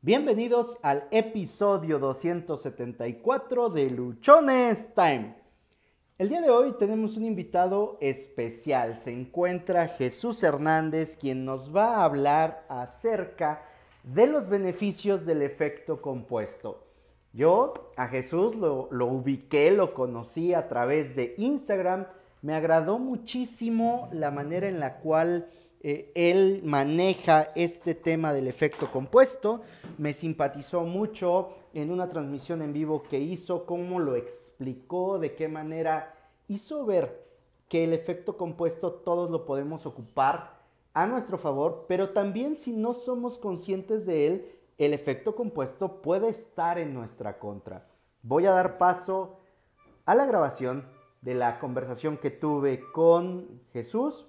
Bienvenidos al episodio 274 de Luchones Time. El día de hoy tenemos un invitado especial. Se encuentra Jesús Hernández, quien nos va a hablar acerca de los beneficios del efecto compuesto. Yo a Jesús lo, lo ubiqué, lo conocí a través de Instagram. Me agradó muchísimo la manera en la cual eh, él maneja este tema del efecto compuesto. Me simpatizó mucho en una transmisión en vivo que hizo, cómo lo explicó, de qué manera hizo ver que el efecto compuesto todos lo podemos ocupar a nuestro favor, pero también si no somos conscientes de él, el efecto compuesto puede estar en nuestra contra. Voy a dar paso a la grabación de la conversación que tuve con Jesús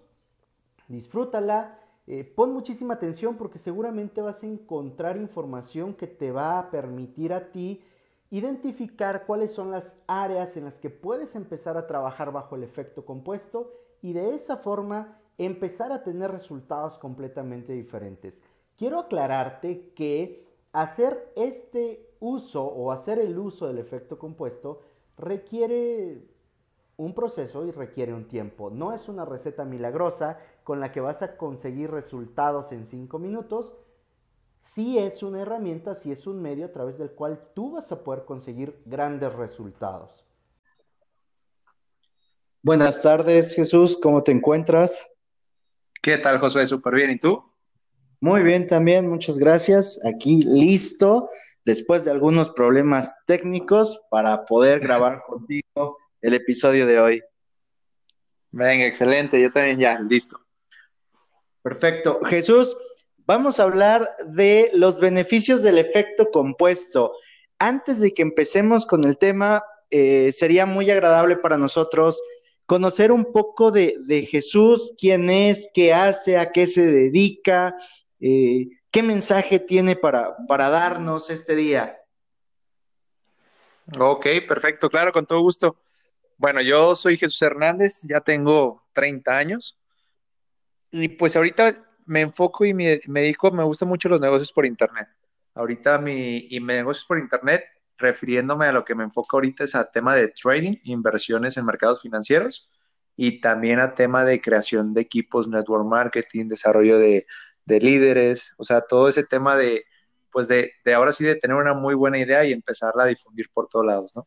disfrútala, eh, pon muchísima atención porque seguramente vas a encontrar información que te va a permitir a ti identificar cuáles son las áreas en las que puedes empezar a trabajar bajo el efecto compuesto y de esa forma empezar a tener resultados completamente diferentes. Quiero aclararte que hacer este uso o hacer el uso del efecto compuesto requiere un proceso y requiere un tiempo. No es una receta milagrosa con la que vas a conseguir resultados en cinco minutos. Sí es una herramienta, sí es un medio a través del cual tú vas a poder conseguir grandes resultados. Buenas tardes, Jesús. ¿Cómo te encuentras? ¿Qué tal, Josué? Súper bien. ¿Y tú? Muy bien también, muchas gracias. Aquí listo, después de algunos problemas técnicos, para poder grabar contigo el episodio de hoy. Venga, excelente, yo también ya, listo. Perfecto. Jesús, vamos a hablar de los beneficios del efecto compuesto. Antes de que empecemos con el tema, eh, sería muy agradable para nosotros conocer un poco de, Jesús, quién es, qué hace, a qué se dedica, eh, qué mensaje tiene para, para darnos este día. Ok, perfecto, claro, con todo gusto. Bueno, yo soy Jesús Hernández, ya tengo 30 años y pues ahorita me enfoco y me, dedico, me gustan mucho los negocios por Internet. Ahorita mi, y me negocios por Internet, refiriéndome a lo que me enfoco ahorita es a tema de trading, inversiones en mercados financieros y también a tema de creación de equipos, network marketing, desarrollo de, de líderes, o sea, todo ese tema de, pues de, de ahora sí de tener una muy buena idea y empezarla a difundir por todos lados, ¿no?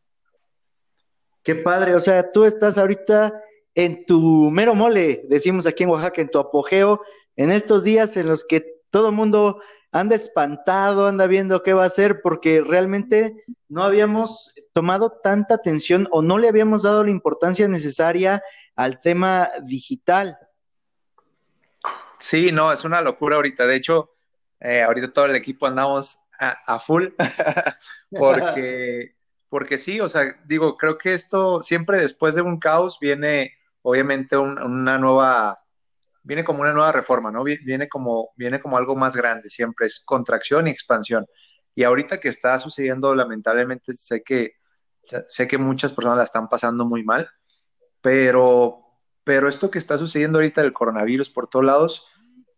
Qué padre, o sea, tú estás ahorita en tu mero mole, decimos aquí en Oaxaca, en tu apogeo, en estos días en los que todo el mundo anda espantado, anda viendo qué va a hacer, porque realmente no habíamos tomado tanta atención o no le habíamos dado la importancia necesaria al tema digital. Sí, no, es una locura ahorita. De hecho, eh, ahorita todo el equipo andamos a, a full, porque porque sí, o sea, digo, creo que esto siempre después de un caos viene obviamente una nueva, viene como una nueva reforma, ¿no? Viene como, viene como algo más grande, siempre es contracción y expansión. Y ahorita que está sucediendo, lamentablemente, sé que, sé que muchas personas la están pasando muy mal, pero, pero esto que está sucediendo ahorita del coronavirus por todos lados,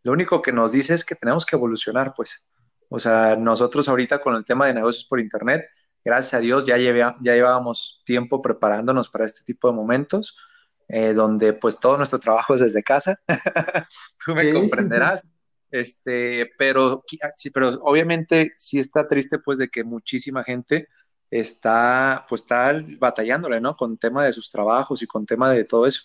lo único que nos dice es que tenemos que evolucionar, pues. O sea, nosotros ahorita con el tema de negocios por Internet, gracias a Dios ya, ya llevábamos tiempo preparándonos para este tipo de momentos, eh, donde pues todo nuestro trabajo es desde casa, tú me comprenderás. Este, pero, sí, pero obviamente sí está triste pues de que muchísima gente está pues está batallándole, ¿no? Con tema de sus trabajos y con tema de todo eso.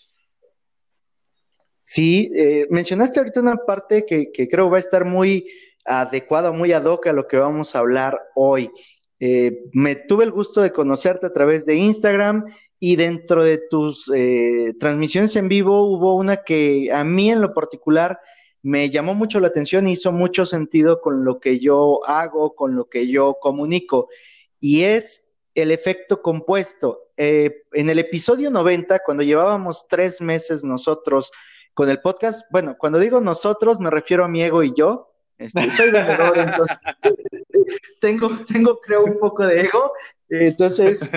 Sí, eh, mencionaste ahorita una parte que, que, creo va a estar muy adecuada, muy ad hoc a lo que vamos a hablar hoy. Eh, me tuve el gusto de conocerte a través de Instagram y dentro de tus eh, transmisiones en vivo hubo una que a mí en lo particular me llamó mucho la atención y hizo mucho sentido con lo que yo hago, con lo que yo comunico, y es el efecto compuesto. Eh, en el episodio 90, cuando llevábamos tres meses nosotros con el podcast, bueno, cuando digo nosotros me refiero a mi ego y yo, este, soy vendedor, entonces tengo, tengo, creo, un poco de ego. Entonces,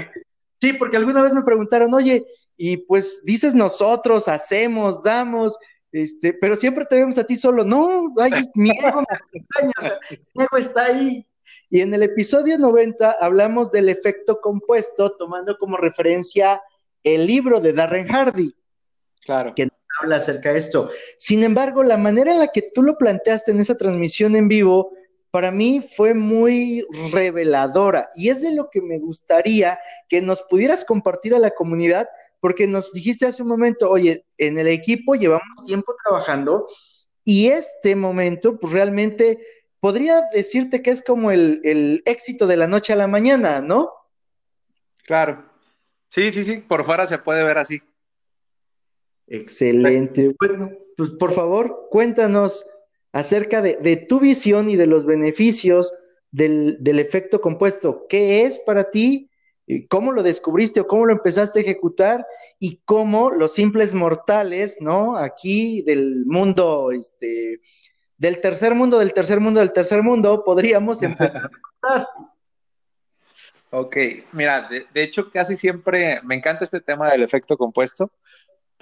sí, porque alguna vez me preguntaron, oye, y pues dices nosotros, hacemos, damos, este, pero siempre te vemos a ti solo. No, ay, mi ego me acompaña, o sea, mi ego está ahí. Y en el episodio 90 hablamos del efecto compuesto, tomando como referencia el libro de Darren Hardy. Claro. Que habla acerca de esto. Sin embargo, la manera en la que tú lo planteaste en esa transmisión en vivo, para mí fue muy reveladora y es de lo que me gustaría que nos pudieras compartir a la comunidad, porque nos dijiste hace un momento, oye, en el equipo llevamos tiempo trabajando y este momento, pues realmente podría decirte que es como el, el éxito de la noche a la mañana, ¿no? Claro. Sí, sí, sí, por fuera se puede ver así. Excelente. Bueno, pues por favor, cuéntanos acerca de, tu visión y de los beneficios del, efecto compuesto. ¿Qué es para ti? ¿Cómo lo descubriste o cómo lo empezaste a ejecutar? Y cómo los simples mortales, ¿no? Aquí del mundo, este, del tercer mundo, del tercer mundo, del tercer mundo, podríamos empezar a Ok, mira, de, hecho casi siempre me encanta este tema del efecto compuesto,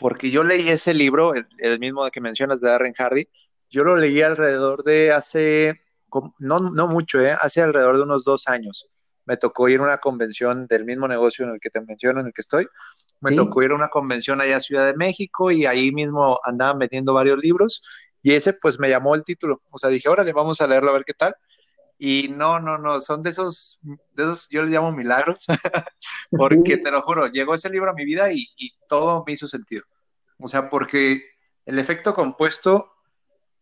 porque yo leí ese libro, el, mismo que mencionas de Darren Hardy, yo lo leí alrededor de hace, no, no mucho, ¿eh? hace alrededor de unos dos años. Me tocó ir a una convención del mismo negocio en el que te menciono, en el que estoy. Me tocó ir a una convención allá a Ciudad de México y ahí mismo andaban vendiendo varios libros y ese pues me llamó el título. O sea, dije, órale, vamos a leerlo a ver qué tal. Y no, no, no, son de esos, de esos, yo les llamo milagros, porque te lo juro, llegó ese libro a mi vida y, y todo me hizo sentido. O sea, porque el efecto compuesto,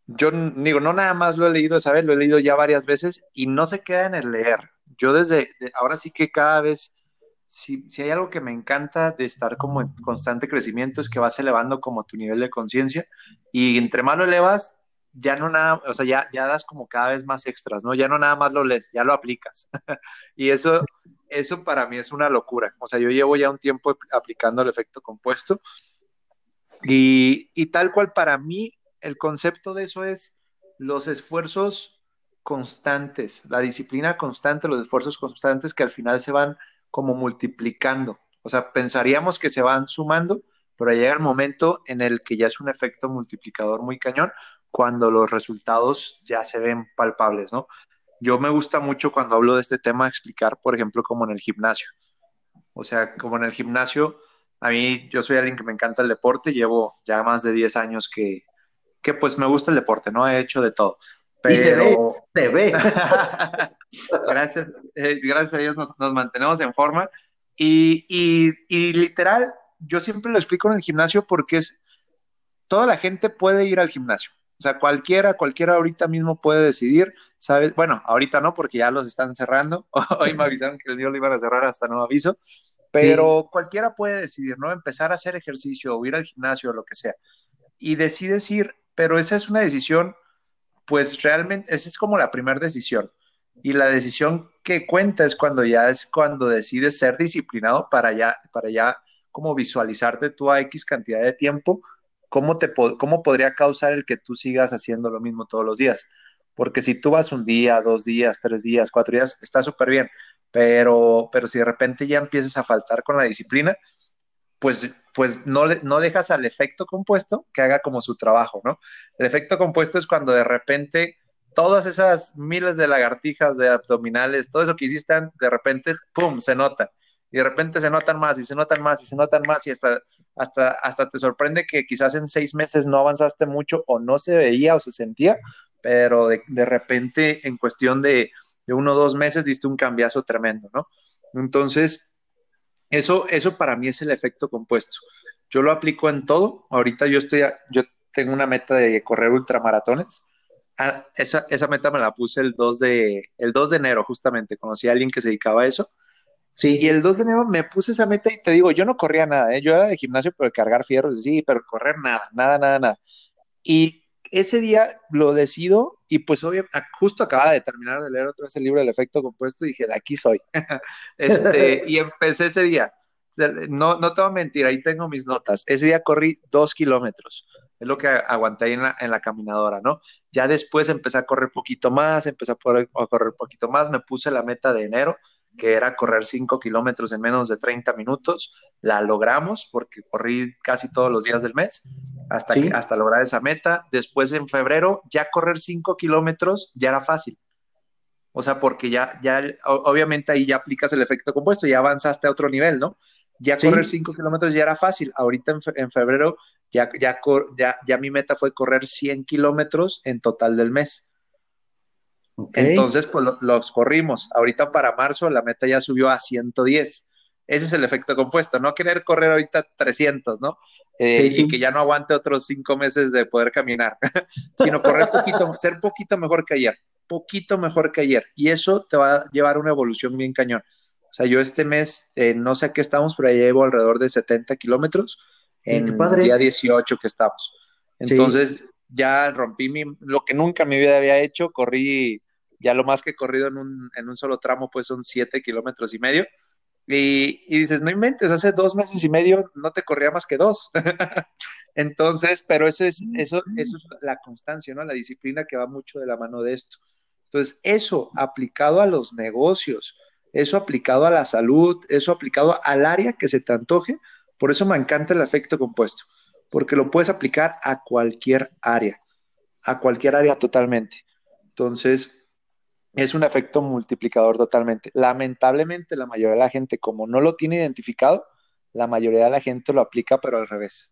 yo digo, no nada más lo he leído esa vez, lo he leído ya varias veces y no se queda en el leer. Yo desde, ahora sí que cada vez, si, si hay algo que me encanta de estar como en constante crecimiento es que vas elevando como tu nivel de conciencia y entre más lo elevas, ya no nada, o sea, ya, ya das como cada vez más extras, ¿no? Ya no nada más lo lees, ya lo aplicas. y eso, eso para mí es una locura. O sea, yo llevo ya un tiempo aplicando el efecto compuesto y, y tal cual para mí el concepto de eso es los esfuerzos constantes, la disciplina constante, los esfuerzos constantes que al final se van como multiplicando. O sea, pensaríamos que se van sumando, pero llega el momento en el que ya es un efecto multiplicador muy cañón cuando los resultados ya se ven palpables, ¿no? Yo me gusta mucho cuando hablo de este tema explicar, por ejemplo, como en el gimnasio. O sea, como en el gimnasio, a mí, yo soy alguien que me encanta el deporte, llevo ya más de 10 años que, que pues me gusta el deporte, ¿no? He hecho de todo. Pero... Y se ve, se ve. gracias, eh, gracias a Dios nos, nos mantenemos en forma. Y, y, y, literal, yo siempre lo explico en el gimnasio porque es, toda la gente puede ir al gimnasio. O sea, cualquiera, cualquiera ahorita mismo puede decidir, ¿sabes? Bueno, ahorita no, porque ya los están cerrando. Hoy me avisaron que el día lo iban a cerrar hasta nuevo aviso. Pero cualquiera puede decidir, ¿no? Empezar a hacer ejercicio o ir al gimnasio o lo que sea. Y decides ir, pero esa es una decisión, pues realmente, esa es como la primera decisión. Y la decisión que cuenta es cuando ya es cuando decides ser disciplinado para ya, para ya como visualizarte tú a X cantidad de tiempo, cómo, te, cómo podría causar el que tú sigas haciendo lo mismo todos los días. Porque si tú vas un día, dos días, tres días, cuatro días, está súper bien pero, pero si de repente ya empiezas a faltar con la disciplina, pues, pues no, no dejas al efecto compuesto que haga como su trabajo, ¿no? El efecto compuesto es cuando de repente todas esas miles de lagartijas, de abdominales, todo eso que hiciste, de repente, ¡pum!, se nota. Y de repente se notan más y se notan más y se notan más y hasta, hasta, hasta te sorprende que quizás en seis meses no avanzaste mucho o no se veía o se sentía, pero de, de repente en cuestión de, de uno o dos meses diste un cambiazo tremendo, ¿no? Entonces, eso, eso para mí es el efecto compuesto. Yo lo aplico en todo. Ahorita yo estoy, yo tengo una meta de correr ultramaratones. Ah, esa, esa meta me la puse el 2 de, el 2 de enero, justamente. Conocí a alguien que se dedicaba a eso. Sí, y el 2 de enero me puse esa meta y te digo, yo no corría nada, ¿eh? yo era de gimnasio, pero cargar fierros, sí, pero correr nada, nada, nada, nada. Y ese día lo decido y pues obviamente justo acababa de terminar de leer otra vez el libro del efecto compuesto y dije, de aquí soy. este, y empecé ese día. No, no te voy a mentir, ahí tengo mis notas. Ese día corrí dos kilómetros. Es lo que aguanté en la, en la caminadora, ¿no? Ya después empecé a correr poquito más, empecé a, a correr poquito más, me puse la meta de enero que era correr 5 kilómetros en menos de 30 minutos. La logramos porque corrí casi todos los días del mes hasta, que, hasta lograr esa meta. Después en febrero ya correr 5 kilómetros ya era fácil. O sea, porque ya, ya, obviamente ahí ya aplicas el efecto compuesto, ya avanzaste a otro nivel, ¿no? Ya correr 5 kilómetros ya era fácil. Ahorita en, febrero ya, ya, ya, ya mi meta fue correr 100 kilómetros en total del mes. Entonces, pues los corrimos. Ahorita para marzo la meta ya subió a 110. Ese es el efecto compuesto, no querer correr ahorita 300, ¿no? Eh, sí, Y que ya no aguante otros cinco meses de poder caminar, sino correr poquito, ser poquito mejor que ayer, poquito mejor que ayer. Y eso te va a llevar a una evolución bien cañón. O sea, yo este mes, eh, no sé a qué estamos, pero ya llevo alrededor de 70 kilómetros en el día 18 que estamos. Entonces, ya rompí mi, lo que nunca en mi vida había hecho, corrí, ya lo más que he corrido en un, en un solo tramo, pues son 7 kilómetros y medio. Y, y, dices, no inventes, hace dos meses y medio no te corría más que dos. Entonces, pero eso es, eso, eso es la constancia, ¿no? La disciplina que va mucho de la mano de esto. Entonces, eso aplicado a los negocios, eso aplicado a la salud, eso aplicado al área que se te antoje, por eso me encanta el efecto compuesto, porque lo puedes aplicar a cualquier área, a cualquier área totalmente. Entonces, es un efecto multiplicador totalmente. Lamentablemente, la mayoría de la gente, como no lo tiene identificado, la mayoría de la gente lo aplica, pero al revés.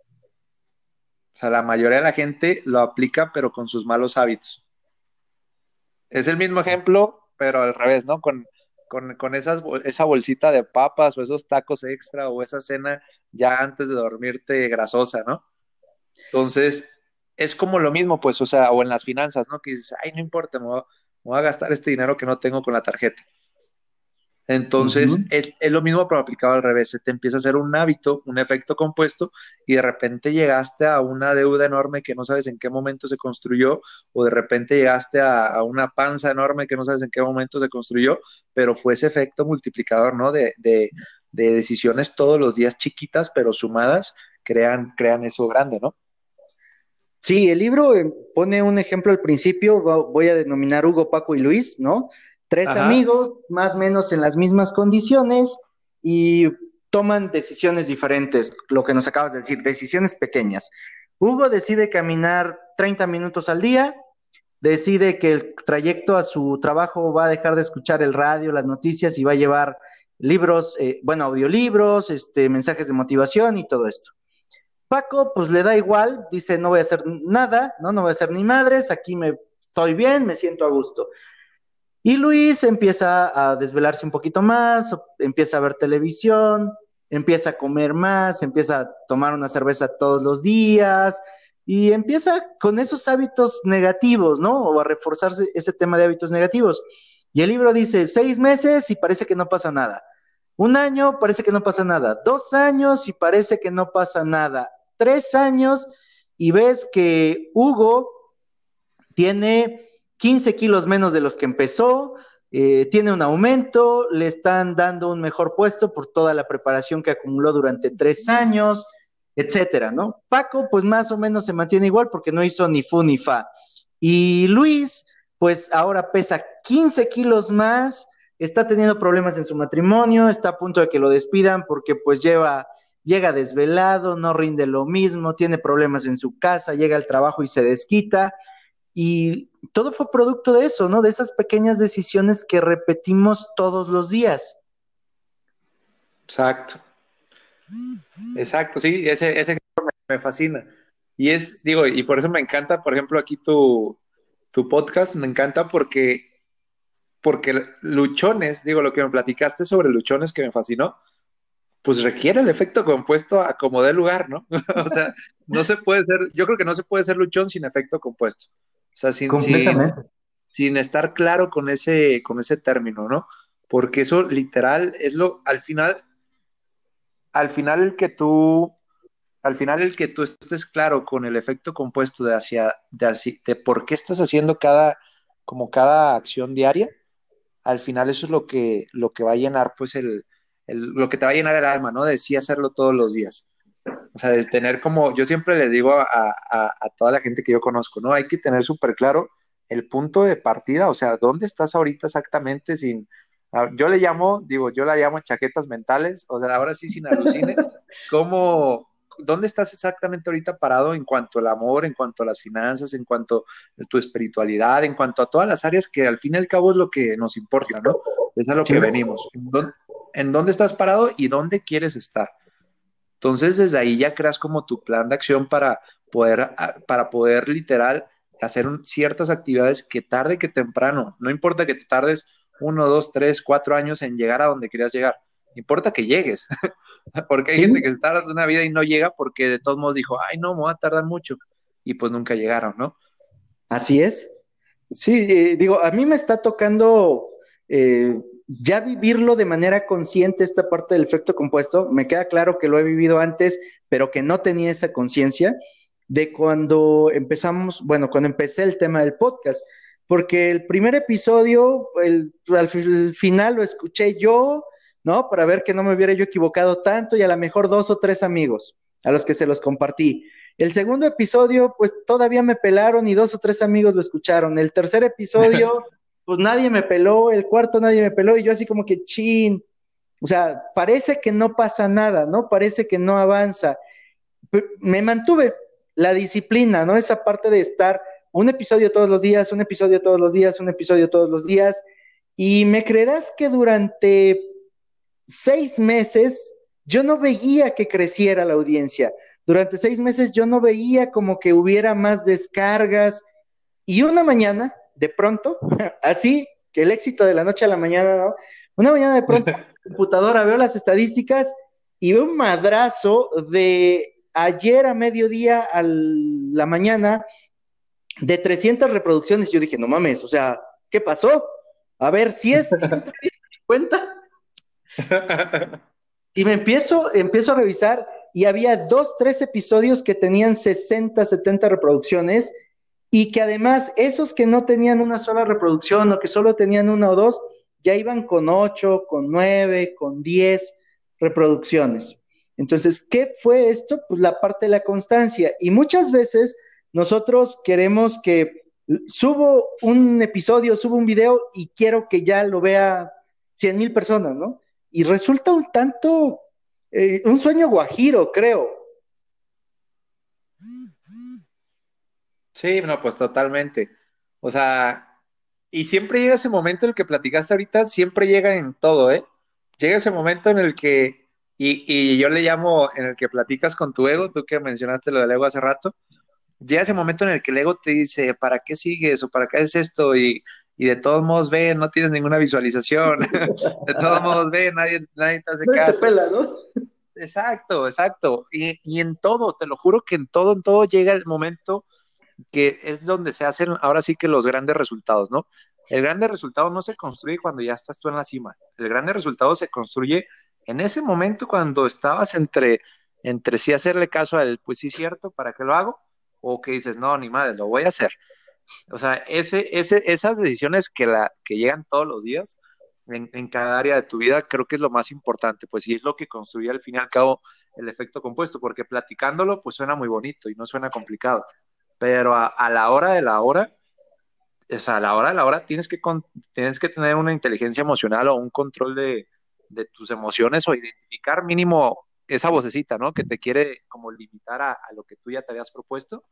O sea, la mayoría de la gente lo aplica, pero con sus malos hábitos. Es el mismo ejemplo, pero al revés, ¿no? Con, con, esas, esa bolsita de papas o esos tacos extra o esa cena ya antes de dormirte grasosa, ¿no? Entonces, es como lo mismo, pues, o sea, o en las finanzas, ¿no? Que dices, ay, no importa, me voy a gastar este dinero que no tengo con la tarjeta. Entonces, es, lo mismo pero aplicado al revés, se te empieza a hacer un hábito, un efecto compuesto y de repente llegaste a una deuda enorme que no sabes en qué momento se construyó o de repente llegaste a, una panza enorme que no sabes en qué momento se construyó, pero fue ese efecto multiplicador, ¿no? De, de, de decisiones todos los días chiquitas pero sumadas crean, crean eso grande, ¿no? Sí, el libro eh, pone un ejemplo al principio, voy a denominar Hugo, Paco y Luis, ¿no? Tres amigos, más o menos en las mismas condiciones y toman decisiones diferentes, lo que nos acabas de decir, decisiones pequeñas. Hugo decide caminar 30 minutos al día, decide que el trayecto a su trabajo va a dejar de escuchar el radio, las noticias y va a llevar libros, eh, bueno, audiolibros, este, mensajes de motivación y todo esto. Paco, pues le da igual, dice, no voy a hacer nada, no, no voy a hacer ni madres, aquí me estoy bien, me siento a gusto. Y Luis empieza a desvelarse un poquito más, empieza a ver televisión, empieza a comer más, empieza a tomar una cerveza todos los días y empieza con esos hábitos negativos, ¿no? O a reforzarse ese tema de hábitos negativos. Y el libro dice seis meses y parece que no pasa nada. Un año parece que no pasa nada. Dos años y parece que no pasa nada. Tres años y ves que Hugo tiene 15 kilos menos de los que empezó, eh, tiene un aumento, le están dando un mejor puesto por toda la preparación que acumuló durante tres años, etcétera, ¿no? Paco, pues más o menos se mantiene igual porque no hizo ni fu ni fa. Y Luis, pues ahora pesa 15 kilos más, está teniendo problemas en su matrimonio, está a punto de que lo despidan porque pues lleva, llega desvelado, no rinde lo mismo, tiene problemas en su casa, llega al trabajo y se desquita. Y todo fue producto de eso, ¿no? De esas pequeñas decisiones que repetimos todos los días. Exacto. Exacto, sí, ese, ese me, fascina. Y es, digo, y por eso me encanta, por ejemplo, aquí tu, tu podcast, me encanta porque, porque luchones, digo, lo que me platicaste sobre luchones que me fascinó, pues requiere el efecto compuesto a como dé lugar, ¿no? o sea, no se puede ser, yo creo que no se puede ser luchón sin efecto compuesto. O sea, sin, sin, estar claro con ese, con ese término, ¿no? Porque eso literal es lo, al final, al final el que tú, al final el que tú estés claro con el efecto compuesto de hacia, de, de por qué estás haciendo cada, como cada acción diaria, al final eso es lo que, lo que va a llenar, pues, el, el, lo que te va a llenar el alma, ¿no? De sí hacerlo todos los días. O sea, de tener como, yo siempre les digo a, a, toda la gente que yo conozco, ¿no? Hay que tener súper claro el punto de partida, o sea, ¿dónde estás ahorita exactamente sin... Yo le llamo, digo, yo la llamo chaquetas mentales, o sea, ahora sí sin alucine, ¿cómo, ¿dónde estás exactamente ahorita parado en cuanto al amor, en cuanto a las finanzas, en cuanto a tu espiritualidad, en cuanto a todas las áreas que al fin y al cabo es lo que nos importa, ¿no? Es a lo que venimos. ¿En dónde, estás parado y dónde quieres estar? Entonces, desde ahí ya creas como tu plan de acción para poder, para poder literal hacer ciertas actividades que tarde que temprano, no importa que te tardes uno, dos, tres, cuatro años en llegar a donde querías llegar, importa que llegues, porque hay gente que se tarda una vida y no llega porque de todos modos dijo, ay, no, me voy a tardar mucho, y pues nunca llegaron, ¿no? Así es. Sí, eh, digo, a mí me está tocando eh, ya vivirlo de manera consciente esta parte del efecto compuesto. Me queda claro que lo he vivido antes, pero que no tenía esa conciencia de cuando empezamos, bueno, cuando empecé el tema del podcast, porque el primer episodio, al final lo escuché yo, ¿no? Para ver que no me hubiera yo equivocado tanto y a lo mejor dos o tres amigos a los que se los compartí. El segundo episodio, pues todavía me pelaron y dos o tres amigos lo escucharon. El tercer episodio, pues nadie me peló. El cuarto nadie me peló y yo así como que chin. O sea, parece que no pasa nada, ¿no? Parece que no avanza. Me mantuve, la disciplina, ¿no? Esa parte de estar un episodio todos los días, un episodio todos los días, un episodio todos los días. Y me creerás que durante seis meses yo no veía que creciera la audiencia. Durante seis meses yo no veía como que hubiera más descargas. Y una mañana, de pronto, así que el éxito de la noche a la mañana, ¿no? Una mañana de pronto, computadora, veo las estadísticas y veo un madrazo de ayer a mediodía a la mañana de 300 reproducciones. Yo dije, no mames, o sea, ¿qué pasó? A ver, si es cuenta. y me empiezo, empiezo a revisar y había dos, tres episodios que tenían 60, 70 reproducciones y que además esos que no tenían una sola reproducción o que solo tenían una o dos, ya iban con ocho, con nueve, con diez reproducciones. Entonces, ¿qué fue esto? Pues la parte de la constancia. Y muchas veces nosotros queremos que subo un episodio, subo un video y quiero que ya lo vea cien mil personas, ¿no? Y resulta un tanto, eh, un sueño guajiro, creo. Sí, no, pues totalmente. O sea, y siempre llega ese momento en el que platicaste ahorita, siempre llega en todo, ¿eh? Llega ese momento en el que y, yo le llamo en el que platicas con tu ego, tú que mencionaste lo del ego hace rato, llega ese momento en el que el ego te dice, ¿para qué sigues o para qué haces esto? Y, de todos modos ve, no tienes ninguna visualización, de todos modos ve, nadie, nadie te hace caso. Exacto, exacto. Y, y en todo, te lo juro que en todo, en todo llega el momento que es donde se hacen ahora sí que los grandes resultados, ¿no? El grande resultado no se construye cuando ya estás tú en la cima. El grande resultado se construye en ese momento cuando estabas entre, entre sí hacerle caso a él, pues sí, cierto, ¿para qué lo hago? O que dices, no, ni madre, lo voy a hacer. O sea, ese, ese, esas decisiones que, la, que llegan todos los días en, en, cada área de tu vida, creo que es lo más importante, pues sí es lo que construye al fin y al cabo el efecto compuesto, porque platicándolo, pues suena muy bonito y no suena complicado, pero a, a la hora de la hora, o sea, a la hora de la hora tienes que, tienes que tener una inteligencia emocional o un control de, de tus emociones o identificar mínimo esa vocecita, ¿no? Que te quiere como limitar a, lo que tú ya te habías propuesto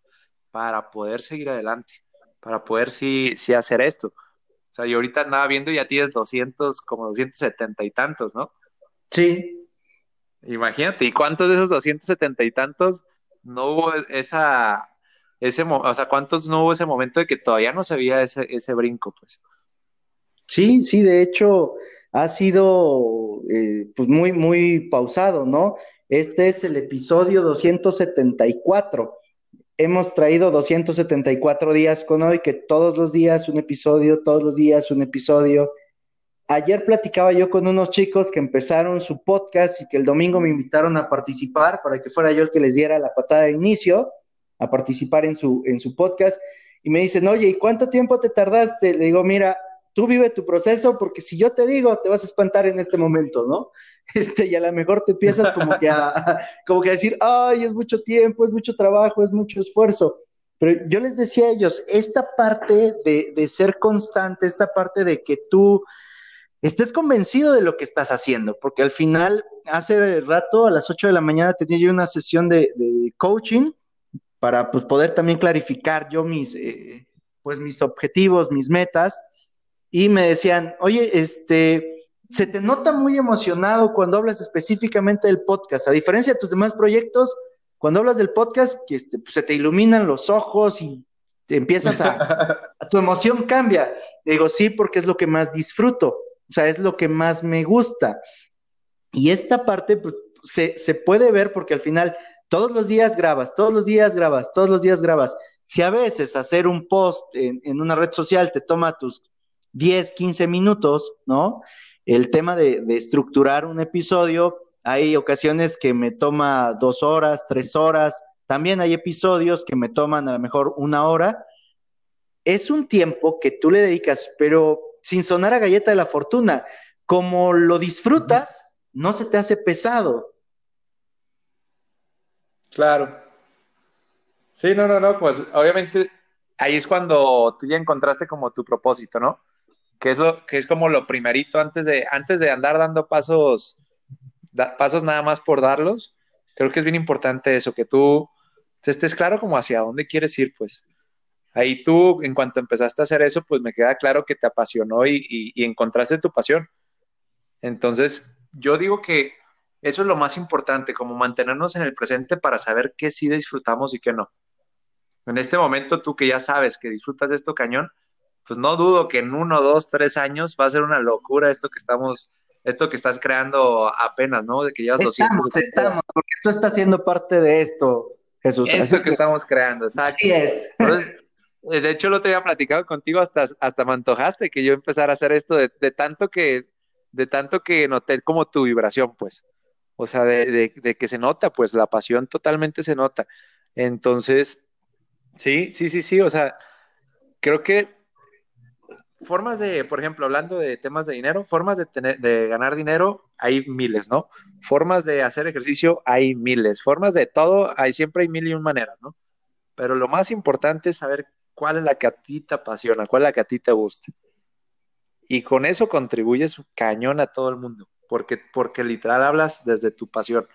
para poder seguir adelante, para poder sí, sí hacer esto. O sea, yo ahorita andaba viendo y ya tienes 200, como 270 y tantos, ¿no? Sí. Imagínate, ¿y cuántos de esos 270 y tantos no hubo esa, ese, o sea, cuántos no hubo ese momento de que todavía no se veía ese, ese brinco, pues? Sí, sí, de hecho, ha sido eh, pues muy, muy pausado, ¿no? Este es el episodio 274. Hemos traído 274 días con hoy, que todos los días un episodio, todos los días un episodio. Ayer platicaba yo con unos chicos que empezaron su podcast y que el domingo me invitaron a participar para que fuera yo el que les diera la patada de inicio, a participar en su, en su podcast. Y me dicen, oye, ¿y cuánto tiempo te tardaste? Le digo, mira, tú vive tu proceso, porque si yo te digo, te vas a espantar en este momento, ¿no? Este, y a lo mejor te empiezas como que a, como que decir, ay, es mucho tiempo, es mucho trabajo, es mucho esfuerzo. Pero yo les decía a ellos, esta parte de, de ser constante, esta parte de que tú estés convencido de lo que estás haciendo, porque al final, hace rato, a las 8 de la mañana, tenía yo una sesión de, coaching para pues, poder también clarificar yo mis, eh, pues, mis objetivos, mis metas, y me decían, oye, este, se te nota muy emocionado cuando hablas específicamente del podcast, a diferencia de tus demás proyectos, cuando hablas del podcast, que este, pues, se te iluminan los ojos y te empiezas a, tu emoción cambia. digo, sí, porque es lo que más disfruto, o sea, es lo que más me gusta. Y esta parte pues, se, puede ver porque al final todos los días grabas, todos los días grabas, todos los días grabas. Si a veces hacer un post en, una red social te toma tus 10, 15 minutos, ¿no? El tema de, de estructurar un episodio, hay ocasiones que me toma dos horas, tres horas, también hay episodios que me toman a lo mejor una hora. Es un tiempo que tú le dedicas, pero sin sonar a galleta de la fortuna. Como lo disfrutas, no se te hace pesado. Claro. Sí, no, no, no, pues obviamente ahí es cuando tú ya encontraste como tu propósito, ¿no? Que es lo que es como lo primerito antes de antes de andar dando pasos pasos nada más por darlos. Creo que es bien importante eso, que tú estés claro como hacia dónde quieres ir, pues. Ahí tú, en cuanto empezaste a hacer eso, pues me queda claro que te apasionó y, encontraste tu pasión. Entonces, yo digo que eso es lo más importante, como mantenernos en el presente para saber qué sí disfrutamos y qué no. En este momento, tú que ya sabes que disfrutas de esto cañón, pues no dudo que en uno, dos, tres años va a ser una locura esto que estamos esto que estás creando apenas, ¿no? De que llevas estamos, 200. Estamos, porque tú estás siendo parte de esto, Jesús. Esto que, estamos creando, exacto. Así es. De hecho, lo te había platicado contigo, hasta, hasta me antojaste que yo empezara a hacer esto de, tanto que, de tanto que noté como tu vibración, pues. O sea, de, de que se nota, pues la pasión totalmente se nota. Entonces, sí, sí, sí, sí, o sea, creo que formas de, por ejemplo, hablando de temas de dinero, formas de, tener, de ganar dinero, hay miles, ¿no? Formas de hacer ejercicio, hay miles. Formas de todo, hay siempre hay mil y un maneras, ¿no? Pero lo más importante es saber cuál es la que a ti te apasiona, cuál es la que a ti te gusta. Y con eso contribuyes cañón a todo el mundo, porque, porque literal hablas desde tu pasión,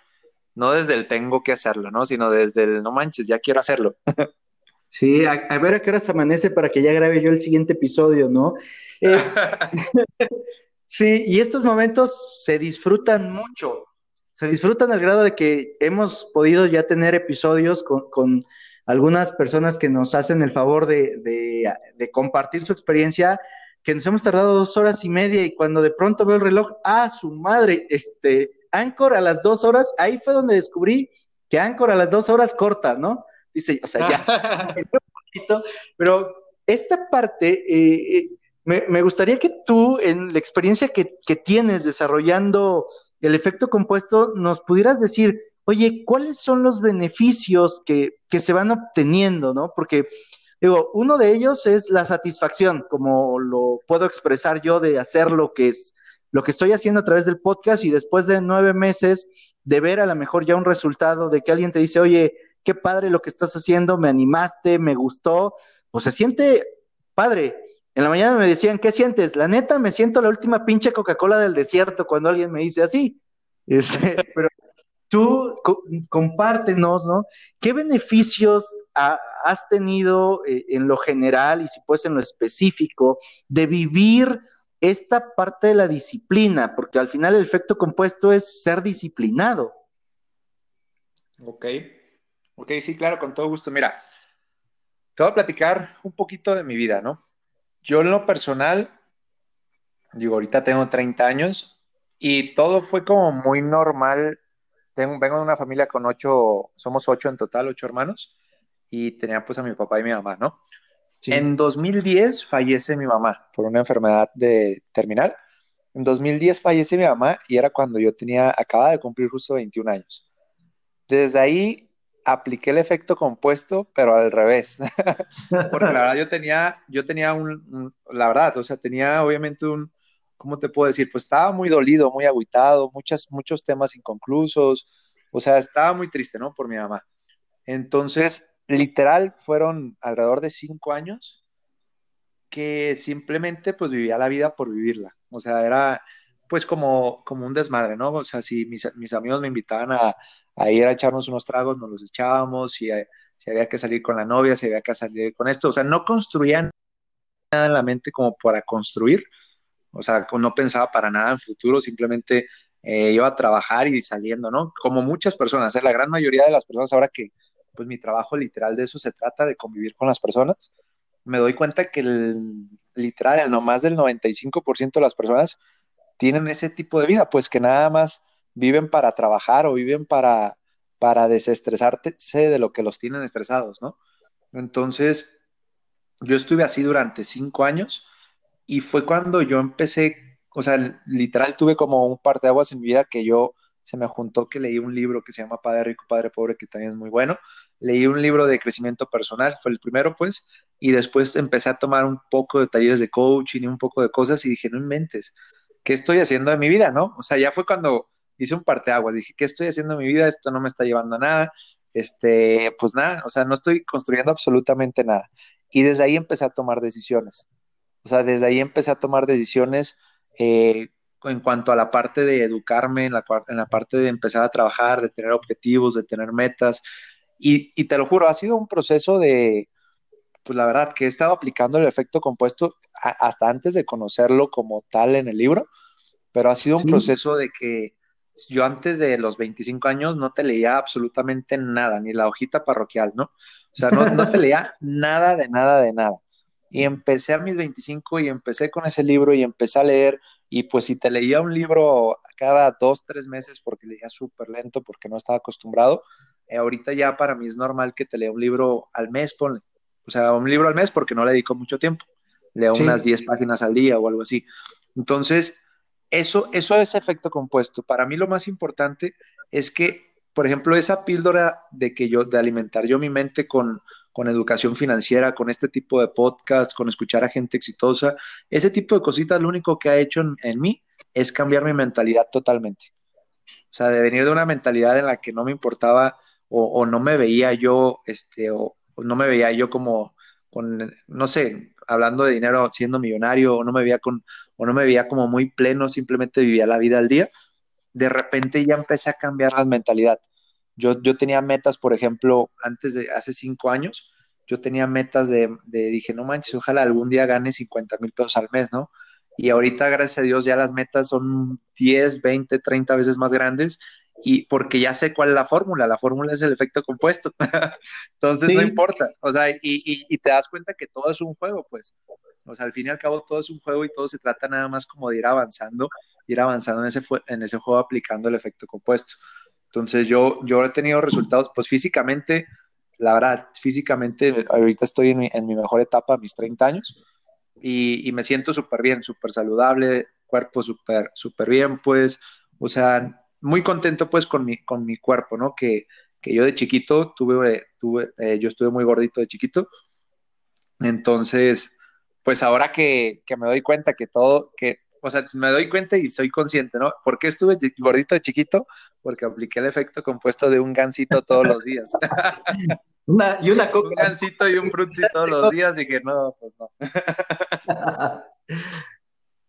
no desde el tengo que hacerlo, ¿no? Sino desde el no manches, ya quiero hacerlo. Sí, a, ver a qué hora se amanece para que ya grabe yo el siguiente episodio, ¿no? Eh, sí, y estos momentos se disfrutan mucho, se disfrutan al grado de que hemos podido ya tener episodios con, algunas personas que nos hacen el favor de, de, compartir su experiencia, que nos hemos tardado dos horas y media y cuando de pronto veo el reloj, ah, su madre, este, Anchor a las dos horas, ahí fue donde descubrí que Anchor a las dos horas corta, ¿no? Dice, o sea, ya, pero esta parte, eh, eh, me, gustaría que tú, en la experiencia que, tienes desarrollando el efecto compuesto, nos pudieras decir, oye, ¿cuáles son los beneficios que, que se van obteniendo, no? Porque, digo, uno de ellos es la satisfacción, como lo puedo expresar yo de hacer lo que es lo que estoy haciendo a través del podcast y después de nueve meses de ver a lo mejor ya un resultado de que alguien te dice, oye, qué padre lo que estás haciendo, me animaste, me gustó, pues se siente padre. En la mañana me decían, ¿qué sientes? La neta, me siento la última pinche Coca-Cola del desierto cuando alguien me dice así. Este, pero tú compártenos, ¿no? ¿Qué beneficios has tenido eh, en lo general y si puedes en lo específico de vivir esta parte de la disciplina? Porque al final el efecto compuesto es ser disciplinado. Ok. Ok, sí, claro, con todo gusto. Mira, te voy a platicar un poquito de mi vida, ¿no? Yo en lo personal, digo, ahorita tengo 30 años y todo fue como muy normal. Tengo, vengo de una familia con ocho, somos ocho en total, ocho hermanos, y tenía pues a mi papá y mi mamá, ¿no? En 2010 fallece mi mamá por una enfermedad de terminal. En 2010 fallece mi mamá y era cuando yo tenía, acaba de cumplir justo 21 años. Desde ahí apliqué el efecto compuesto, pero al revés. Porque la verdad yo tenía, yo tenía un, la verdad, o sea, tenía obviamente un, ¿cómo te puedo decir? Pues estaba muy dolido, muy agüitado, muchas, muchos temas inconclusos, o sea, estaba muy triste, ¿no? Por mi mamá. Entonces, literal, fueron alrededor de cinco años que simplemente pues vivía la vida por vivirla. O sea, era pues como, como un desmadre, ¿no? O sea, si mis, amigos me invitaban a, ir a echarnos unos tragos, nos los echábamos, si, si había que salir con la novia, si había que salir con esto, o sea, no construían nada en la mente como para construir, o sea, no pensaba para nada en futuro, simplemente eh, iba a trabajar y saliendo, ¿no? Como muchas personas, ¿eh? la gran mayoría de las personas ahora que, pues mi trabajo literal de eso se trata, de convivir con las personas, me doy cuenta que el, literal, no más del 95% de las personas tienen ese tipo de vida, pues que nada más viven para trabajar o viven para, para desestresarse de lo que los tienen estresados, ¿no? Entonces, yo estuve así durante cinco años y fue cuando yo empecé, o sea, literal tuve como un par de aguas en mi vida que yo se me juntó que leí un libro que se llama Padre Rico, Padre Pobre, que también es muy bueno. Leí un libro de crecimiento personal, fue el primero, pues, y después empecé a tomar un poco de talleres de coaching y un poco de cosas y dije, no inventes, ¿qué estoy haciendo de mi vida, no? O sea, ya fue cuando hice un parteaguas, dije, ¿qué estoy haciendo de mi vida? Esto no me está llevando a nada. Este, pues nada, o sea, no estoy construyendo absolutamente nada. Y desde ahí empecé a tomar decisiones. O sea, desde ahí empecé a tomar decisiones eh, en cuanto a la parte de educarme, en la, en la parte de empezar a trabajar, de tener objetivos, de tener metas. Y, y te lo juro, ha sido un proceso de, pues la verdad, que he estado aplicando el efecto compuesto hasta antes de conocerlo como tal en el libro, pero ha sido un proceso de que yo antes de los 25 años no te leía absolutamente nada, ni la hojita parroquial, ¿no? O sea, no, no te leía nada de nada de nada. Y empecé a mis 25 y empecé con ese libro y empecé a leer. Y pues si te leía un libro cada dos, tres meses porque leía súper lento, porque no estaba acostumbrado, eh, ahorita ya para mí es normal que te lea un libro al mes, ponle. O sea, un libro al mes porque no le dedico mucho tiempo. Leo unas 10 páginas al día o algo así. Entonces, eso, eso es efecto compuesto. Para mí lo más importante es que, por ejemplo, esa píldora de que yo, de alimentar yo mi mente con, con educación financiera, con este tipo de podcast, con escuchar a gente exitosa, ese tipo de cositas, lo único que ha hecho en, mí es cambiar mi mentalidad totalmente. O sea, de venir de una mentalidad en la que no me importaba o, no me veía yo, este, o, no me veía yo como con, no sé, hablando de dinero, siendo millonario, o no me veía con, o no me veía como muy pleno, simplemente vivía la vida al día. De repente ya empecé a cambiar la mentalidad. Yo, yo tenía metas, por ejemplo, antes de hace cinco años, yo tenía metas de, de dije, no manches, ojalá algún día gane 50 mil pesos al mes, ¿no? Y ahorita, gracias a Dios, ya las metas son 10, 20, 30 veces más grandes y porque ya sé cuál es la fórmula, la fórmula es el efecto compuesto, entonces no importa, o sea, y, y, y, te das cuenta que todo es un juego, pues, o sea, al fin y al cabo todo es un juego y todo se trata nada más como de ir avanzando, ir avanzando en ese, en ese juego aplicando el efecto compuesto. Entonces yo, yo he tenido resultados, pues físicamente, la verdad, físicamente, ahorita estoy en mi, en mi mejor etapa, mis 30 años, y, y me siento súper bien, súper saludable, cuerpo súper, súper bien, pues, o sea, muy contento pues con mi, con mi cuerpo, ¿no? Que, que yo de chiquito tuve, tuve eh, yo estuve muy gordito de chiquito, entonces, pues ahora que, que me doy cuenta que todo, que o sea, me doy cuenta y soy consciente, ¿no? ¿Por qué estuve gordito de chiquito? Porque apliqué el efecto compuesto de un gansito todos los días. una, y una coca. Un gansito y un frutzi todos los días, dije, no, pues no.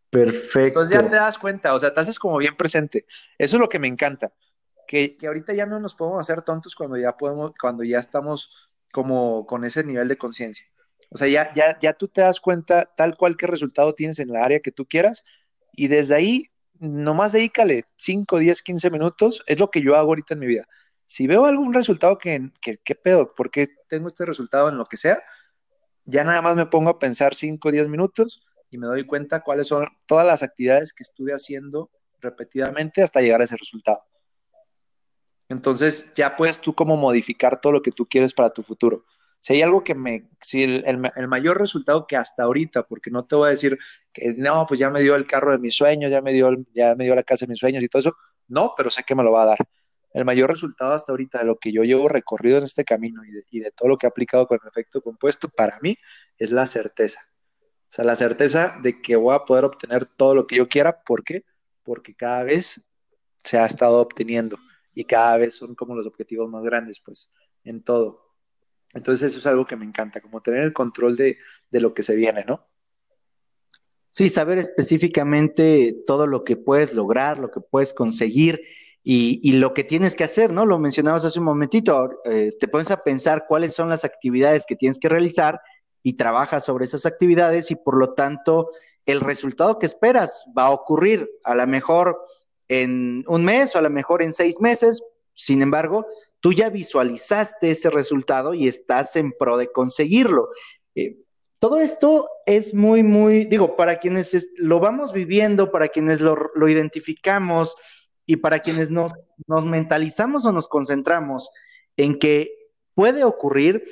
Perfecto. Entonces ya te das cuenta, o sea, te haces como bien presente. Eso es lo que me encanta. Que, que ahorita ya no nos podemos hacer tontos cuando ya podemos, cuando ya estamos como con ese nivel de conciencia. O sea, ya, ya, ya tú te das cuenta tal cual qué resultado tienes en la área que tú quieras y desde ahí, nomás dedícale 5, 10, 15 minutos, es lo que yo hago ahorita en mi vida. Si veo algún resultado que, ¿qué pedo? ¿Por qué tengo este resultado en lo que sea? Ya nada más me pongo a pensar 5, 10 minutos y me doy cuenta cuáles son todas las actividades que estuve haciendo repetidamente hasta llegar a ese resultado. Entonces ya puedes tú como modificar todo lo que tú quieres para tu futuro si hay algo que me, si el, mayor resultado que hasta ahorita, porque no te voy a decir que no, pues ya me dio el carro de mis sueños, ya me dio, ya me dio la casa de mis sueños y todo eso, no, pero sé que me lo va a dar. El mayor resultado hasta ahorita de lo que yo llevo recorrido en este camino y de, y de todo lo que he aplicado con el efecto compuesto, para mí es la certeza. O sea, la certeza de que voy a poder obtener todo lo que yo quiera. ¿Por qué? Porque cada vez se ha estado obteniendo y cada vez son como los objetivos más grandes, pues, en todo. Entonces eso es algo que me encanta, como tener el control de, lo que se viene, ¿no? Sí, saber específicamente todo lo que puedes lograr, lo que puedes conseguir y, lo que tienes que hacer, ¿no? Lo mencionabas hace un momentito, eh, te pones a pensar cuáles son las actividades que tienes que realizar y trabajas sobre esas actividades y por lo tanto el resultado que esperas va a ocurrir a lo mejor en un mes o a lo mejor en seis meses, sin embargo, tú ya visualizaste ese resultado y estás en pro de conseguirlo. Eh, todo esto es muy, muy, digo, para quienes lo vamos viviendo, para quienes lo, identificamos, y para quienes nos, mentalizamos o nos concentramos en que puede ocurrir,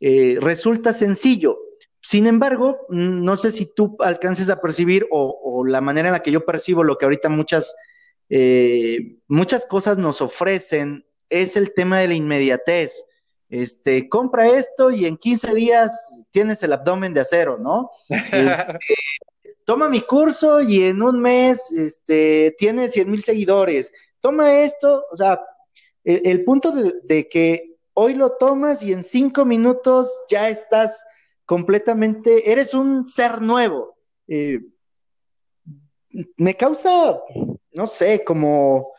eh, resulta sencillo. Sin embargo, no sé si tú alcances a percibir o, la manera en la que yo percibo lo que ahorita muchas, eh, muchas cosas nos ofrecen es el tema de la inmediatez. Este, compra esto y en 15 días tienes el abdomen de acero, ¿no? Este, toma mi curso y en un mes este, tiene 100 mil seguidores, toma esto, o sea, el, punto de, que hoy lo tomas y en cinco minutos ya estás completamente, eres un ser nuevo. Eh, me causa, no sé, como,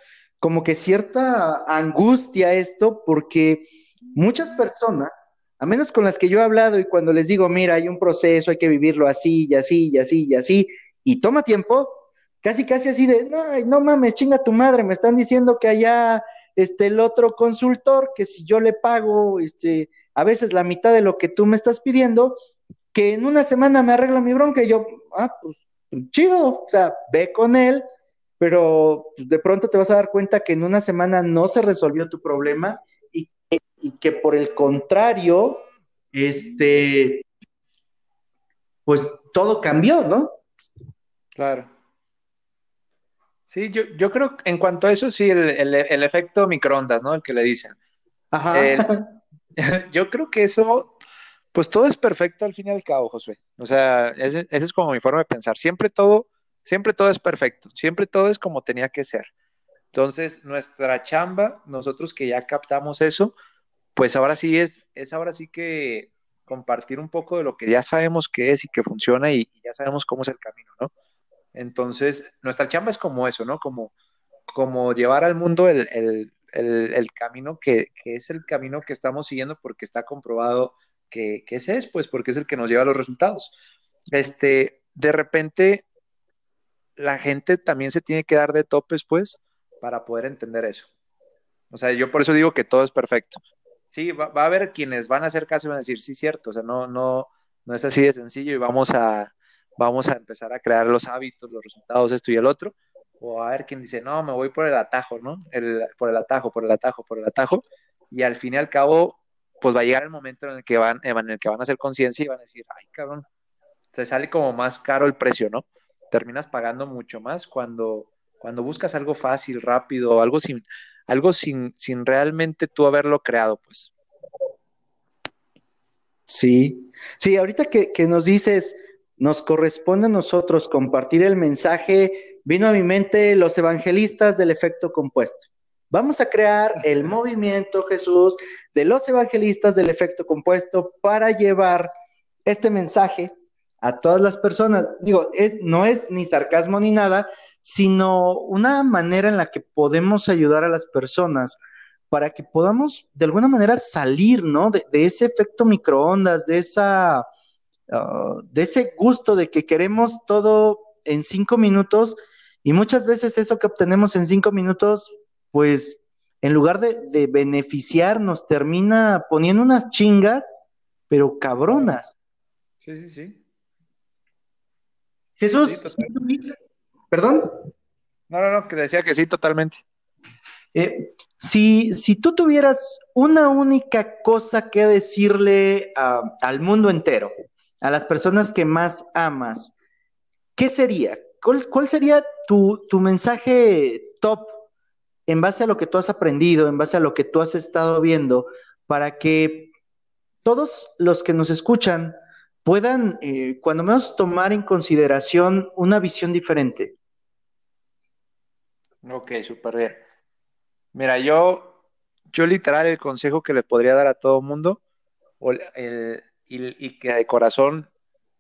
como que cierta angustia esto, porque muchas personas a menos con las que yo he hablado y cuando les digo, mira, hay un proceso, hay que vivirlo así y así y así y así, y toma tiempo, casi casi así de, no, no mames, chinga tu madre, me están diciendo que allá este, el otro consultor, que si yo le pago este, a veces la mitad de lo que tú me estás pidiendo, que en una semana me arregla mi bronca y yo, ah, pues chido, o sea, ve con él, pero pues, de pronto te vas a dar cuenta que en una semana no se resolvió tu problema y que por el contrario, este, pues todo cambió, ¿no? Claro. Sí, yo, yo creo que en cuanto a eso, sí, el, efecto microondas, ¿no? El que le dicen. Ajá. yo creo que eso, pues todo es perfecto al fin y al cabo, Josué. O sea, esa es como mi forma de pensar. Siempre todo, siempre todo es perfecto. Siempre todo es como tenía que ser. Entonces, nuestra chamba, nosotros que ya captamos eso, pues ahora sí es, es ahora sí que compartir un poco de lo que ya sabemos que es y que funciona y, ya sabemos cómo es el camino, ¿no? Entonces, nuestra chamba es como eso, ¿no? Como, como llevar al mundo el, camino que, es el camino que estamos siguiendo porque está comprobado que, que, ese es, pues porque es el que nos lleva a los resultados. Este, de repente, la gente también se tiene que dar de topes, pues, para poder entender eso. O sea, yo por eso digo que todo es perfecto sí, va, a haber quienes van a hacer caso y van a decir, sí, cierto, o sea, no, no, no es así de sencillo y vamos a, vamos a empezar a crear los hábitos, los resultados, esto y el otro. O a ver quien dice, no, me voy por el atajo, ¿no? El, por el atajo, por el atajo, por el atajo. Y al fin y al cabo, pues va a llegar el momento en el que van, en el que van a hacer conciencia y van a decir, ay, cabrón, se sale como más caro el precio, ¿no? Terminas pagando mucho más cuando, cuando buscas algo fácil, rápido, algo sin, algo sin, sin realmente tú haberlo creado, pues. Sí, sí, ahorita que, nos dices, nos corresponde a nosotros compartir el mensaje, vino a mi mente los evangelistas del efecto compuesto. Vamos a crear el movimiento, Jesús, de los evangelistas del efecto compuesto para llevar este mensaje a todas las personas. Digo, es, no es ni sarcasmo ni nada, sino una manera en la que podemos ayudar a las personas para que podamos de alguna manera salir, ¿no? De, ese efecto microondas, de esa, ah, de ese gusto de que queremos todo en cinco minutos y muchas veces eso que obtenemos en cinco minutos, pues en lugar de, de beneficiarnos, termina poniendo unas chingas, pero cabronas. Sí, sí, sí. Jesús, ¿perdón? No, no, no, que decía que sí, totalmente. Eh, si, si, tú tuvieras una única cosa que decirle al mundo entero, a las personas que más amas, ¿qué sería? ¿Cuál, sería tu, tu, mensaje top en base a lo que tú has aprendido, en base a lo que tú has estado viendo, para que todos los que nos escuchan puedan, eh, cuando menos, tomar en consideración una visión diferente. Ok, súper bien. Mira, yo, yo literal el consejo que le podría dar a todo mundo, y, que de corazón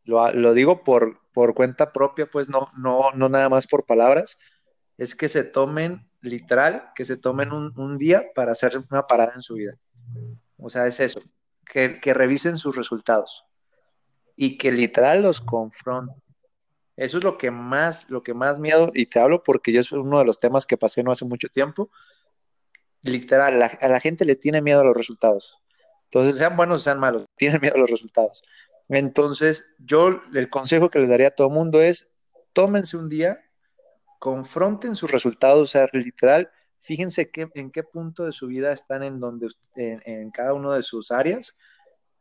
lo, digo por, por cuenta propia, pues no, no, no nada más por palabras, es que se tomen literal, que se tomen un, día para hacer una parada en su vida. O sea, es eso, que, que revisen sus resultados y que literal los confronten. Eso es lo que más, lo que más miedo, y te hablo porque yo es uno de los temas que pasé no hace mucho tiempo. Literal, a la gente le tiene miedo a los resultados. Entonces, sean buenos o sean malos, tienen miedo a los resultados. Entonces, yo el consejo que les daría a todo el mundo es, tómense un día, confronten sus resultados, o sea, literal, fíjense en qué punto de su vida están en, donde, en, cada una de sus áreas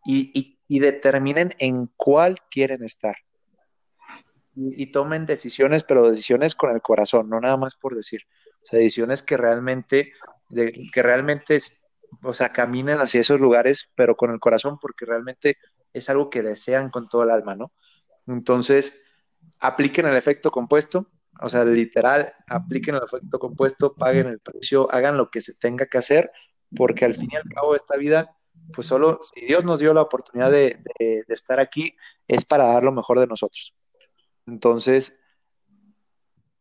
y, determinen en cuál quieren estar. Y, tomen decisiones, pero decisiones con el corazón, no nada más por decir. O sea, decisiones que realmente, que realmente o sea, caminen hacia esos lugares, pero con el corazón, porque realmente es algo que desean con todo el alma, ¿no? Entonces, apliquen el efecto compuesto, o sea, literal, apliquen el efecto compuesto, paguen el precio, hagan lo que se tenga que hacer, porque al fin y al cabo esta vida, pues solo si Dios nos dio la oportunidad de, estar aquí, es para dar lo mejor de nosotros. Entonces,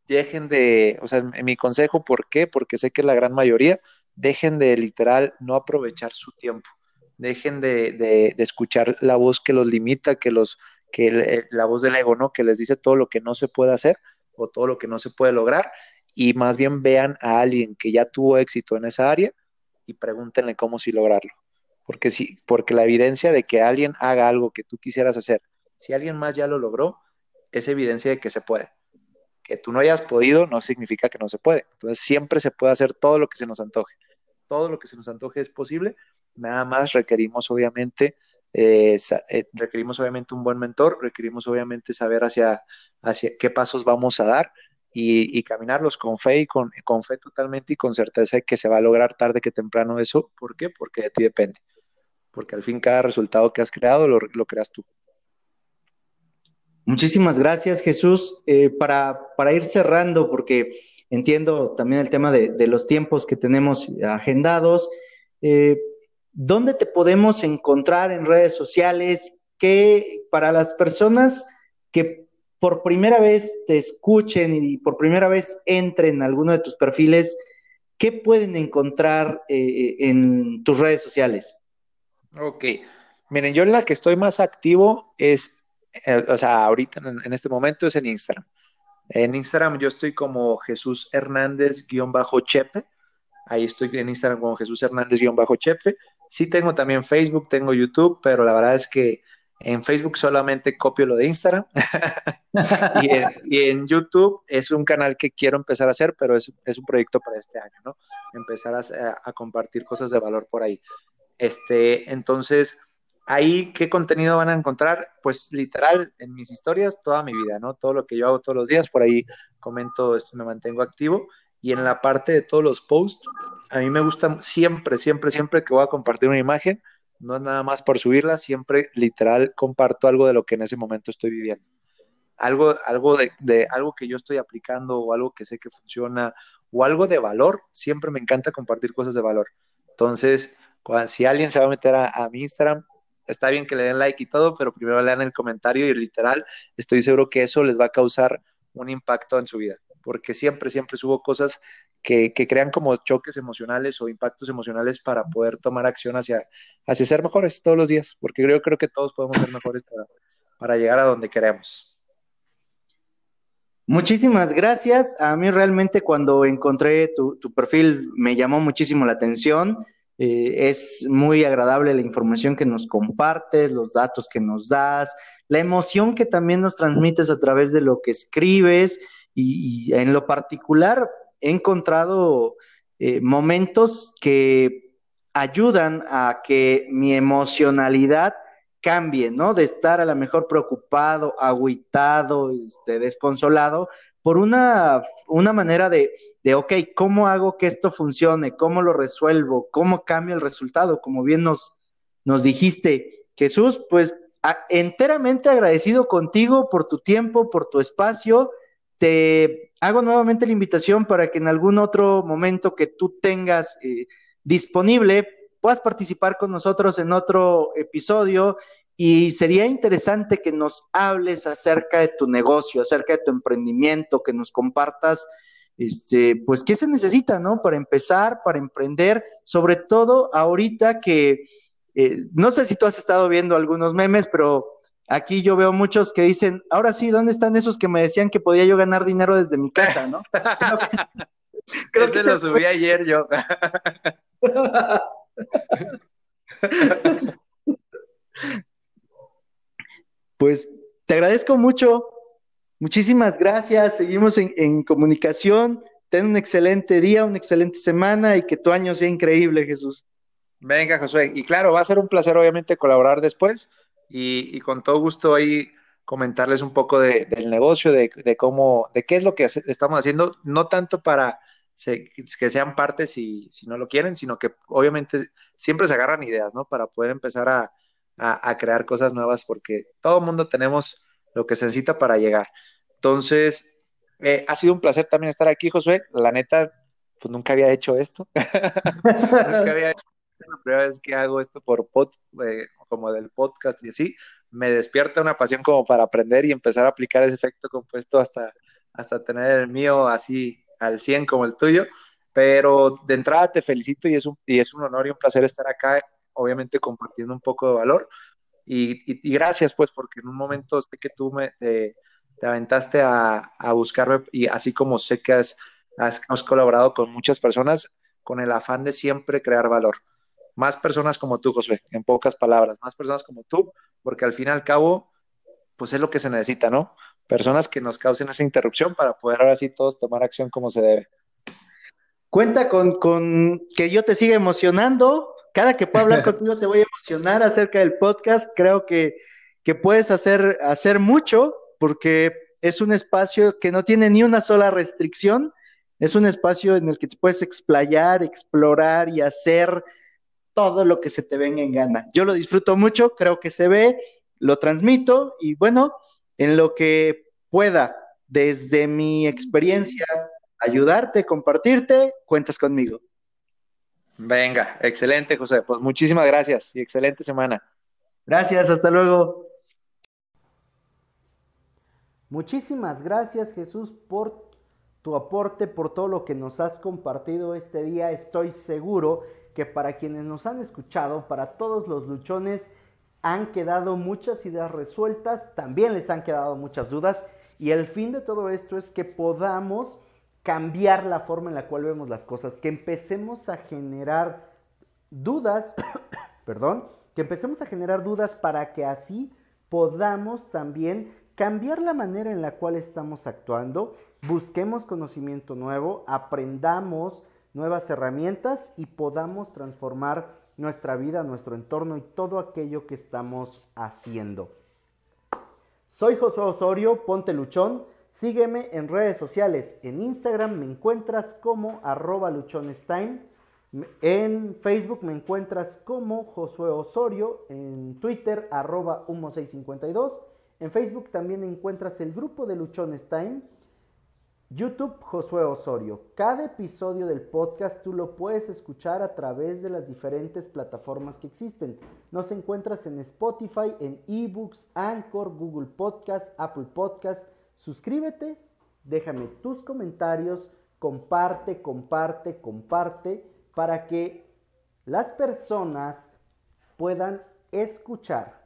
dejen de, o sea, mi consejo, ¿por qué? Porque sé que la gran mayoría dejen de literal no aprovechar su tiempo, dejen de, escuchar la voz que los limita, que los, que la voz del ego, ¿no? Que les dice todo lo que no se puede hacer o todo lo que no se puede lograr y más bien vean a alguien que ya tuvo éxito en esa área y pregúntenle cómo sí lograrlo. Porque, si, porque la evidencia de que alguien haga algo que tú quisieras hacer, si alguien más ya lo logró, es evidencia de que se puede que tú no hayas podido no significa que no se puede. Entonces siempre se puede hacer todo lo que se nos antoje. Todo lo que se nos antoje es posible. Nada más requerimos obviamente, eh, eh, requerimos obviamente un buen mentor, requerimos obviamente saber hacia, hacia qué pasos vamos a dar y, caminarlos con fe y con, con, fe totalmente y con certeza de que se va a lograr tarde que temprano eso. ¿Por qué? Porque de ti depende. Porque al fin cada resultado que has creado lo, lo creas tú. Muchísimas gracias, Jesús. Eh, para, para, ir cerrando, porque entiendo también el tema de, los tiempos que tenemos agendados, eh, ¿dónde te podemos encontrar en redes sociales? Que para las personas que por primera vez te escuchen y por primera vez entren en alguno de tus perfiles, ¿qué pueden encontrar eh, en tus redes sociales? Ok. Miren, yo en la que estoy más activo es eh, o sea, ahorita en, este momento es en Instagram. En Instagram yo estoy como Jesús Hernández-Chepe. Ahí estoy en Instagram como Jesús Hernández-Chepe. Sí tengo también Facebook, tengo YouTube, pero la verdad es que en Facebook solamente copio lo de Instagram. y, en, YouTube es un canal que quiero empezar a hacer, pero es, un proyecto para este año, ¿no? Empezar a, a compartir cosas de valor por ahí. Este, entonces, Ahí, ¿qué contenido van a encontrar? Pues literal, en mis historias, toda mi vida, ¿no? Todo lo que yo hago todos los días, por ahí comento, esto, me mantengo activo. Y en la parte de todos los posts, a mí me gusta siempre, siempre, siempre que voy a compartir una imagen, no es nada más por subirla, siempre literal comparto algo de lo que en ese momento estoy viviendo. Algo, algo de, de, algo que yo estoy aplicando o algo que sé que funciona o algo de valor, siempre me encanta compartir cosas de valor. Entonces, cuando, si alguien se va a meter a, mi Instagram, está bien que le den like y todo, pero primero lean el comentario y literal, estoy seguro que eso les va a causar un impacto en su vida, porque siempre, siempre subo cosas que, crean como choques emocionales o impactos emocionales para poder tomar acción hacia, hacia ser mejores todos los días, porque yo creo que todos podemos ser mejores para llegar a donde queremos. Muchísimas gracias. A mí realmente cuando encontré tu, perfil me llamó muchísimo la atención. Eh, es muy agradable la información que nos compartes, los datos que nos das, la emoción que también nos transmites a través de lo que escribes y, en lo particular he encontrado eh, momentos que ayudan a que mi emocionalidad cambie, ¿no? De estar a lo mejor preocupado, agüitado, este, desconsolado, por una, una manera de, de, ok, ¿cómo hago que esto funcione? ¿Cómo lo resuelvo? ¿Cómo cambio el resultado? Como bien nos, nos dijiste, Jesús, pues enteramente agradecido contigo por tu tiempo, por tu espacio. Te hago nuevamente la invitación para que en algún otro momento que tú tengas eh, disponible puedas participar con nosotros en otro episodio y sería interesante que nos hables acerca de tu negocio, acerca de tu emprendimiento, que nos compartas, este, pues, qué se necesita, ¿no? Para empezar, para emprender, sobre todo ahorita que, eh, no sé si tú has estado viendo algunos memes, pero aquí yo veo muchos que dicen, ahora sí, ¿dónde están esos que me decían que podía yo ganar dinero desde mi casa, ¿no? Creo que, lo subí ayer yo. Pues te agradezco mucho. Muchísimas gracias. Seguimos en, comunicación. Ten un excelente día, una excelente semana y que tu año sea increíble, Jesús. Venga, Josué. Y claro, va a ser un placer, obviamente, colaborar después y, con todo gusto ahí comentarles un poco del negocio, de, cómo, de qué es lo que estamos haciendo, no tanto para que sean partes si, si no lo quieren, sino que obviamente siempre se agarran ideas, ¿no? Para poder empezar a, a, crear cosas nuevas porque todo mundo tenemos lo que se necesita para llegar. Entonces, eh, ha sido un placer también estar aquí, Josué. La neta, pues nunca había hecho esto. nunca había hecho la primera vez que hago esto por pod, eh, como del podcast y así. Me despierta una pasión como para aprender y empezar a aplicar ese efecto compuesto hasta, hasta tener el mío así al 100 como el tuyo. Pero de entrada te felicito y es un, y es un honor y un placer estar acá obviamente compartiendo un poco de valor. Y, gracias, pues, porque en un momento sé que tú me, te, aventaste a, buscarme y así como sé que has, has, colaborado con muchas personas con el afán de siempre crear valor. Más personas como tú, José, en pocas palabras, más personas como tú, porque al fin y al cabo, pues es lo que se necesita, ¿no? Personas que nos causen esa interrupción para poder ahora sí todos tomar acción como se debe. Cuenta con, con que yo te siga emocionando, cada que pueda hablar contigo te voy a emocionar acerca del podcast. Creo que, puedes hacer, hacer mucho porque es un espacio que no tiene ni una sola restricción. Es un espacio en el que te puedes explayar, explorar y hacer todo lo que se te venga en gana. Yo lo disfruto mucho, creo que se ve, lo transmito y bueno, en lo que pueda, desde mi experiencia, ayudarte, compartirte, cuentas conmigo. Venga, excelente, José. Pues muchísimas gracias y excelente semana. Gracias, hasta luego. Muchísimas gracias, Jesús, por tu aporte, por todo lo que nos has compartido este día. Estoy seguro que para quienes nos han escuchado, para todos los luchones, han quedado muchas ideas resueltas, también les han quedado muchas dudas. Y el fin de todo esto es que podamos cambiar la forma en la cual vemos las cosas, que empecemos a generar dudas, perdón, que empecemos a generar dudas para que así podamos también cambiar la manera en la cual estamos actuando, busquemos conocimiento nuevo, aprendamos nuevas herramientas y podamos transformar nuestra vida, nuestro entorno y todo aquello que estamos haciendo. Soy Josué Osorio, ponte luchón. Sígueme en redes sociales. En Instagram me encuentras como arroba. En Facebook me encuentras como Josué Osorio. En Twitter arroba humo652. En Facebook también encuentras el grupo de Luchones Time. YouTube Josué Osorio. Cada episodio del podcast tú lo puedes escuchar a través de las diferentes plataformas que existen. Nos encuentras en Spotify, en eBooks, Anchor, Google Podcast, Apple Podcast Suscríbete, déjame tus comentarios, comparte, comparte, comparte, para que las personas puedan escuchar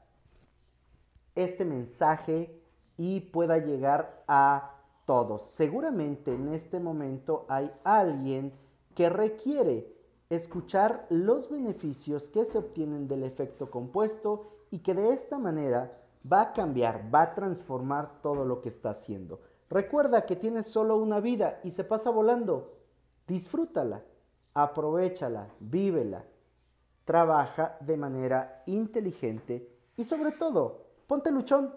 este mensaje y pueda llegar a todos. Seguramente en este momento hay alguien que requiere escuchar los beneficios que se obtienen del efecto compuesto y que de esta manera va a cambiar, va a transformar todo lo que está haciendo. Recuerda que tienes solo una vida y se pasa volando. Disfrútala, aprovechala, vívela. Trabaja de manera inteligente y sobre todo, ponte luchón.